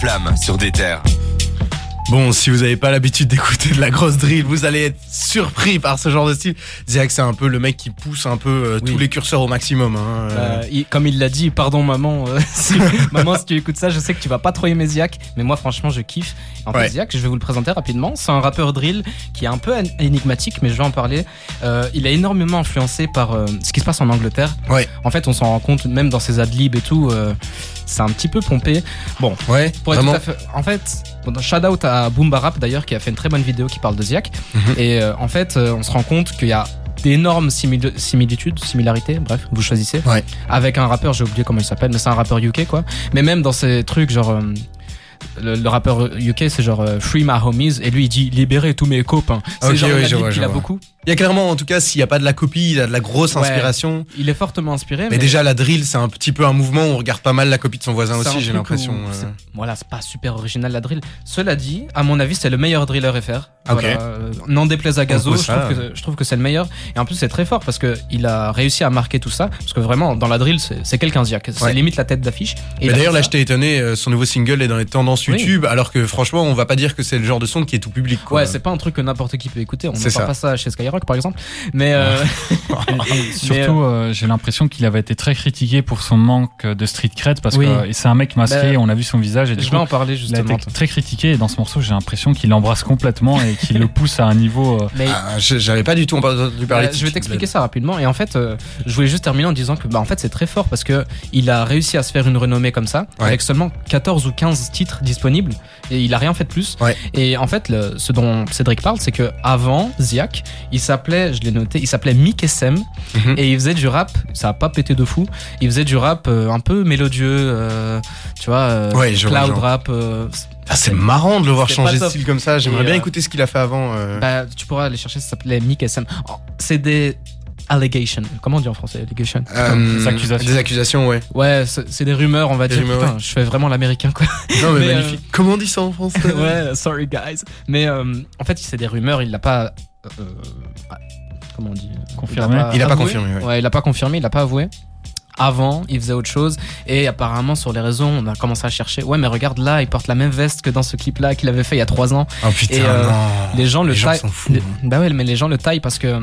Flamme sur des terres. Bon, si vous n'avez pas l'habitude d'écouter de la grosse drill, vous allez être surpris par ce genre de style. Ziak, c'est un peu le mec qui pousse un peu euh, Oui. tous les curseurs au maximum. Hein. Euh, il- comme il l'a dit, pardon maman, euh, si, maman si tu écoutes ça, je sais que tu vas pas trop aimer Ziak, mais moi franchement je kiffe. En Ouais. fait Ziak, je vais vous le présenter rapidement, c'est un rappeur drill qui est un peu énigmatique, mais je vais en parler. Euh, il est énormément influencé par euh, ce qui se passe en Angleterre. Ouais. En fait on s'en rend compte même dans ses adlibs et tout, euh, c'est un petit peu pompé. Bon, ouais, pour être tout à fait- En fait, shout out à Boom Barap d'ailleurs qui a fait une très bonne vidéo qui parle de Ziak. Mhm. Et euh, en fait, euh, on se rend compte qu'il y a d'énormes simili- similitudes, similarités, bref, vous choisissez. Ouais. Avec un rappeur, j'ai oublié comment il s'appelle, mais c'est un rappeur UK quoi. Mais même dans ces trucs genre. Le, le rappeur UK c'est genre euh, Free My Homies et lui il dit libérer tous mes copains. C'est Ok, genre oui, je vois, je a vois. beaucoup. Il y a clairement, en tout cas, s'il n'y a pas de la copie, il a de la grosse Ouais. inspiration. Il est fortement inspiré. Mais, déjà, la drill, c'est un petit peu un mouvement où on regarde pas mal la copie de son voisin aussi, j'ai l'impression. où euh. Voilà, c'est pas super original la drill. Cela dit, à mon avis, c'est le meilleur driller FR. Ok. Voilà, euh, N'en déplaise à Gazo, je trouve, que, je trouve que c'est le meilleur. Et en plus, c'est très fort parce que il a réussi à marquer tout ça. Parce que vraiment, dans la drill, c'est c'est quelqu'un Ziak. C'est Ouais. limite la tête d'affiche. Et Mais d'ailleurs, là, ça. j'étais étonné, euh, son nouveau single est dans les tendances Oui. YouTube, alors que franchement, on va pas dire que c'est le genre de son qui est tout public. Quoi. Ouais, c'est pas un truc que n'importe qui peut écouter. On ne parle pas ça chez Skyrock, par exemple. Mais euh, Et- et surtout, euh, j'ai l'impression qu'il avait été très critiqué pour son manque de street cred parce Oui. que et c'est un mec masqué, Bah, on a vu son visage et je coup, vais en parler il a justement. été très critiqué et dans ce morceau, j'ai l'impression qu'il l'embrasse complètement et qu'il le pousse à un niveau. euh, Mais Ah, je- J'avais pas du tout entendu parler Euh, de je vais t'expliquer ça rapidement. Et en fait, euh, je voulais juste terminer en disant que bah, en fait, c'est très fort parce que il a réussi à se faire une renommée comme ça, Ouais. avec seulement 14 ou 15 titres disponibles, et il a rien fait de plus. Ouais. Et en fait, le- ce dont Cédric parle, c'est que avant Ziak, il s'appelait, je l'ai noté, il s'appelait Mick SM, Mhm. et il faisait du rap. Ça a pas pété de fou. Il faisait du rap euh, un peu mélodieux, euh, tu vois, euh, Ouais, cloud rap. Ah, c'est marrant de le voir changer pas de style comme ça. J'aimerais Et, bien euh, écouter ce qu'il a fait avant. euh. bah, tu pourras aller chercher. Ça s'appelait Mick SM. Oh, C'est des allegations. Comment on dit en français allegations Euh, des accusations. Des accusations, ouais. Ouais, c'est des rumeurs, on va Des dire. rumeurs, Putain, ouais. je fais vraiment l'américain, quoi. Non, mais, Mais, euh, magnifique. Comment on dit ça en français ouais, sorry guys. Mais euh, en fait, c'est des rumeurs, il l'a pas. comment on dit? Confirmé. Il a pas avoué. confirmé, ouais. Ouais, il a pas confirmé, il a pas avoué. Avant, il faisait autre chose. Et apparemment, sur les réseaux, on a commencé à chercher. Ouais, mais regarde là, il porte la même veste que dans ce clip-là qu'il avait fait il y a trois ans. Oh putain, Et, euh, non. Les gens le Les gens taillent. sont fous. les- Bah ouais, mais les gens le taillent parce que.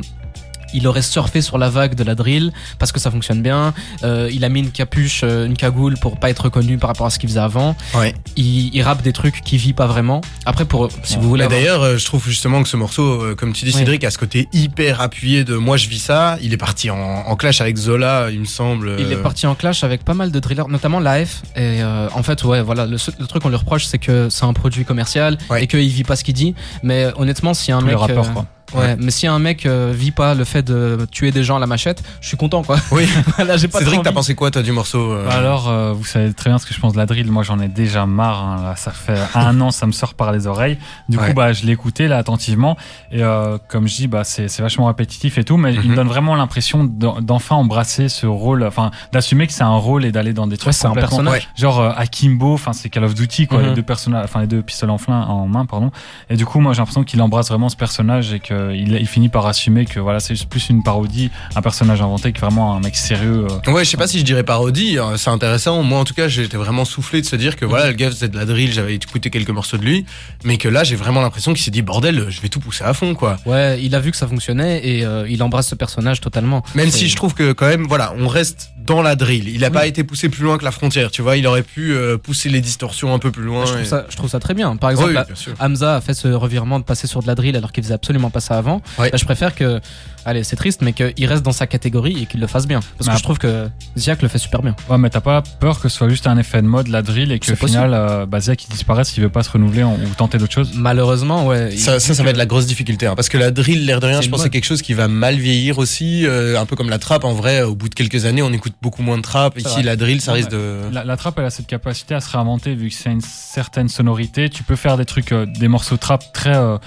Il aurait surfé sur la vague de la drill parce que ça fonctionne bien. Euh, il a mis une capuche, euh, une cagoule pour pas être reconnu par rapport à ce qu'il faisait avant. Ouais. Il, il rappe des trucs qu'il vit pas vraiment. Après, pour si vous voulez. Avoir- d'ailleurs, euh, je trouve justement que ce morceau, euh, comme tu dis, Oui. Cédric, a ce côté hyper appuyé de moi je vis ça. Il est parti en, en clash avec Zola, il me semble. Il est parti en clash avec pas mal de drillers, notamment l'AF. Et euh, en fait, ouais, voilà, le, truc qu'on lui reproche, c'est que c'est un produit commercial Ouais. et qu'il vit pas ce qu'il dit. Mais honnêtement, si un tous mec, les rappeurs, euh, quoi. Ouais, mais si un mec euh, vit pas le fait de tuer des gens à la machette, je suis content, quoi. Oui. Là, j'ai pas Cédric, t'as pensé quoi, toi, du morceau euh, Bah alors, euh, vous savez très bien ce que je pense de la drill. Moi, j'en ai déjà marre. hein, là, ça fait un an, ça me sort par les oreilles. Du Ouais. coup, bah, je l'ai écouté là attentivement. Et euh, comme je dis, bah, c'est c'est vachement répétitif et tout, mais il Mhm. me donne vraiment l'impression d'en- d'enfin embrasser ce rôle, enfin, d'assumer que c'est un rôle et d'aller dans des trucs Ouais, c'est un personnage. Genre euh, Akimbo, enfin, c'est Call of Duty, quoi, Mhm. les deux personnages, enfin, les deux pistolets en, flingue- en main, pardon. Et du coup, moi, j'ai l'impression qu'il embrasse vraiment ce personnage et qu'il il finit par assumer que voilà, c'est plus une parodie, un personnage inventé que vraiment un mec sérieux. euh, Ouais, je sais pas si je dirais parodie, hein, c'est intéressant. Moi, en tout cas, j'étais vraiment soufflé de se dire que voilà, le gars faisait de la drill, j'avais écouté quelques morceaux de lui, mais que là, j'ai vraiment l'impression qu'il s'est dit bordel, je vais tout pousser à fond, quoi. Ouais, il a vu que ça fonctionnait et euh, il embrasse ce personnage totalement. Même si je trouve que quand même, voilà, on reste dans la drill. Il a Oui. pas été poussé plus loin que la frontière, tu vois. Il aurait pu euh, pousser les distorsions un peu plus loin. je, trouve et- ça, je trouve ça très bien. Par exemple, Oui. Hamza a fait ce revirement de passer sur de la drill alors qu'il faisait absolument pas ça avant. Bah, je préfère que, allez, c'est triste, mais qu'il reste dans sa catégorie et qu'il le fasse bien. Parce Bah, que je trouve que Ziak le fait super bien. Ouais, mais t'as pas peur que ce soit juste un effet de mode, la drill, et qu'au final, euh, bah, Ziak, il disparaisse s'il veut pas se renouveler en- ou tenter d'autres choses Malheureusement, ouais. il- Ça, ça, ça va être la grosse difficulté, hein, parce que la drill, l'air de rien, je pense c'est quelque chose qui va mal vieillir aussi, euh, un peu comme la trap. En vrai, au bout de quelques années, on écoute beaucoup moins de trap. C'est Ici, vrai. la drill, ça Ouais. risque de. La, la trap, elle a cette capacité à se réinventer vu que c'est une certaine sonorité. Tu peux faire des trucs, euh, des morceaux trap très, euh,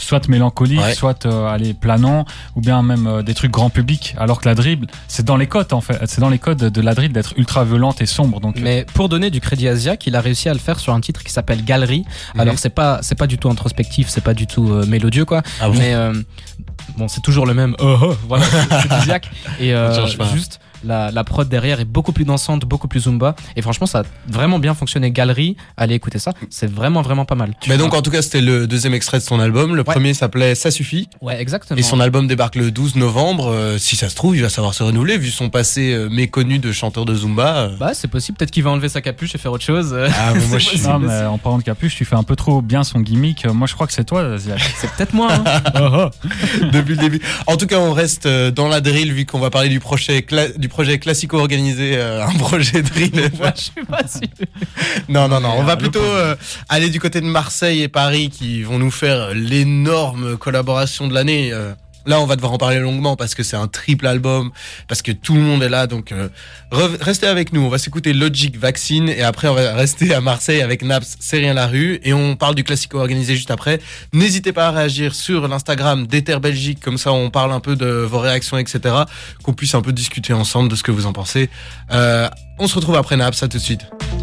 soit mélancoliques, Ouais. soit euh, allez, planants, ou bien même euh, des trucs grand public. Alors que la drill, c'est dans les codes en fait. C'est dans les codes de la drill d'être ultra violente et sombre. Donc, euh, Mais pour donner du crédit à Ziak, il a réussi à le faire sur un titre qui s'appelle Galerie. Mhm. Alors c'est pas c'est pas du tout introspectif, c'est pas du tout euh, mélodieux quoi. Ah bon Mais bon, c'est toujours le même. Oh, oh, voilà, c'est- Ziak. Et juste La, la prod derrière est beaucoup plus dansante, beaucoup plus zumba. Et franchement, ça a vraiment bien fonctionné. Galerie, allez écouter ça. C'est vraiment, vraiment pas mal. Mais donc en tout cas c'était le deuxième extrait de son album. Le Ouais. premier s'appelait Ça suffit. Ouais, exactement. Et son album débarque le 12 novembre. Euh, si ça se trouve, il va savoir se renouveler vu son passé euh, méconnu de chanteur de Zumba. euh. Bah, c'est possible. Peut-être qu'il va enlever sa capuche et faire autre chose. Ah, mais moi, je suis- Non, mais en parlant de capuche, tu fais un peu trop bien son gimmick. Moi, je crois que c'est toi. C'est peut-être moi. hein. depuis le début. En tout cas, on reste dans la drill vu qu'on va parler du projet, cla- du projet classico organisé, euh, un projet drill. Ouais, je suis pas sûr. Non, non, non. On va plutôt euh, aller du côté de Marseille et Paris qui vont nous faire l'énorme collaboration de l'année. Là, on va devoir en parler longuement parce que c'est un triple album, parce que tout le monde est là. Donc, euh, re- restez avec nous. On va s'écouter Logic Vaccine et après, on va rester à Marseille avec Naps, C'est rien la rue. Et on parle du classico organisé juste après. N'hésitez pas à réagir sur l'Instagram d'Ether Belgique. Comme ça, on parle un peu de vos réactions, etc. Qu'on puisse un peu discuter ensemble de ce que vous en pensez. Euh, on se retrouve après Naps. À tout de suite.